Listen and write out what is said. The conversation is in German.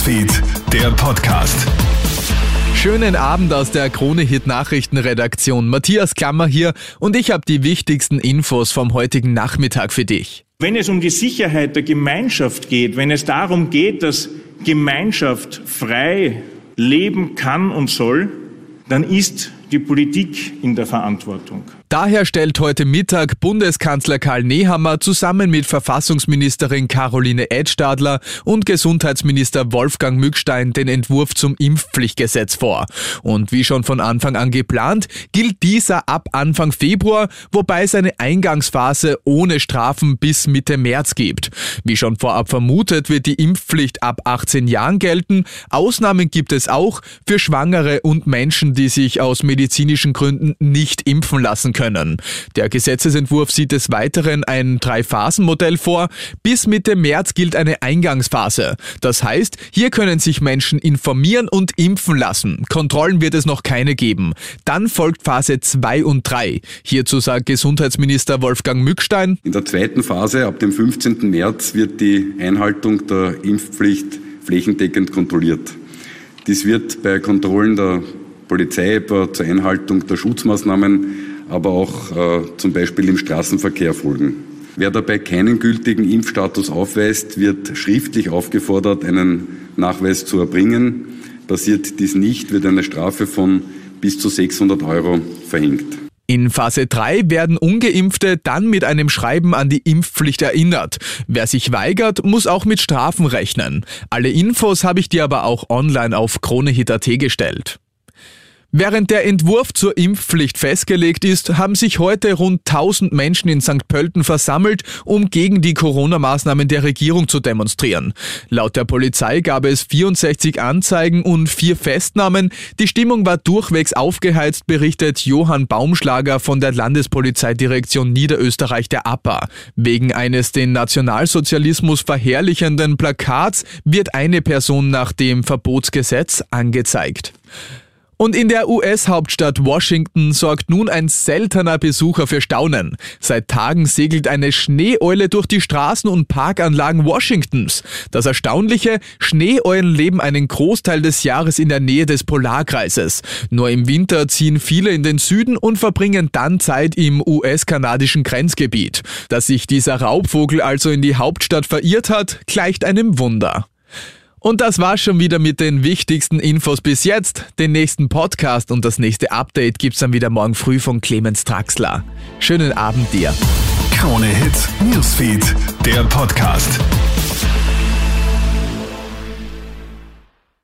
Newsfeed, der Podcast. Schönen Abend aus der Krone Hit Nachrichtenredaktion. Matthias Klammer hier und ich habe die wichtigsten Infos vom heutigen Nachmittag für dich. Wenn es um die Sicherheit der Gemeinschaft geht, wenn es darum geht, dass Gemeinschaft frei leben kann und soll, dann ist die Politik in der Verantwortung. Daher stellt heute Mittag Bundeskanzler Karl Nehammer zusammen mit Verfassungsministerin Caroline Edstadler und Gesundheitsminister Wolfgang Mückstein den Entwurf zum Impfpflichtgesetz vor. Und wie schon von Anfang an geplant, gilt dieser ab Anfang Februar, wobei es eine Eingangsphase ohne Strafen bis Mitte März gibt. Wie schon vorab vermutet, wird die Impfpflicht ab 18 Jahren gelten. Ausnahmen gibt es auch für Schwangere und Menschen, die sich aus medizinischen Gründen nicht impfen lassen können. Der Gesetzesentwurf sieht des Weiteren ein Drei-Phasen-Modell vor. Bis Mitte März gilt eine Eingangsphase. Das heißt, hier können sich Menschen informieren und impfen lassen. Kontrollen wird es noch keine geben. Dann folgt Phase 2 und 3. Hierzu sagt Gesundheitsminister Wolfgang Mückstein. In der zweiten Phase, ab dem 15. März, wird die Einhaltung der Impfpflicht flächendeckend kontrolliert. Dies wird bei Kontrollen der Polizei zur Einhaltung der Schutzmaßnahmen aber auch äh, zum Beispiel im Straßenverkehr folgen. Wer dabei keinen gültigen Impfstatus aufweist, wird schriftlich aufgefordert, einen Nachweis zu erbringen. Passiert dies nicht, wird eine Strafe von bis zu 600 Euro verhängt. In Phase 3 werden ungeimpfte dann mit einem Schreiben an die Impfpflicht erinnert. Wer sich weigert, muss auch mit Strafen rechnen. Alle Infos habe ich dir aber auch online auf kronehit.at gestellt. Während der Entwurf zur Impfpflicht festgelegt ist, haben sich heute rund 1000 Menschen in St. Pölten versammelt, um gegen die Corona-Maßnahmen der Regierung zu demonstrieren. Laut der Polizei gab es 64 Anzeigen und vier Festnahmen. Die Stimmung war durchwegs aufgeheizt, berichtet Johann Baumschlager von der Landespolizeidirektion Niederösterreich der APA. Wegen eines den Nationalsozialismus verherrlichenden Plakats wird eine Person nach dem Verbotsgesetz angezeigt. Und in der US-Hauptstadt Washington sorgt nun ein seltener Besucher für Staunen. Seit Tagen segelt eine Schneeeule durch die Straßen und Parkanlagen Washingtons. Das Erstaunliche, Schneeeulen leben einen Großteil des Jahres in der Nähe des Polarkreises. Nur im Winter ziehen viele in den Süden und verbringen dann Zeit im US-kanadischen Grenzgebiet. Dass sich dieser Raubvogel also in die Hauptstadt verirrt hat, gleicht einem Wunder. Und das war's schon wieder mit den wichtigsten Infos bis jetzt. Den nächsten Podcast und das nächste Update gibt's dann wieder morgen früh von Clemens Traxler. Schönen Abend dir. Krone Hits, Newsfeed, der Podcast.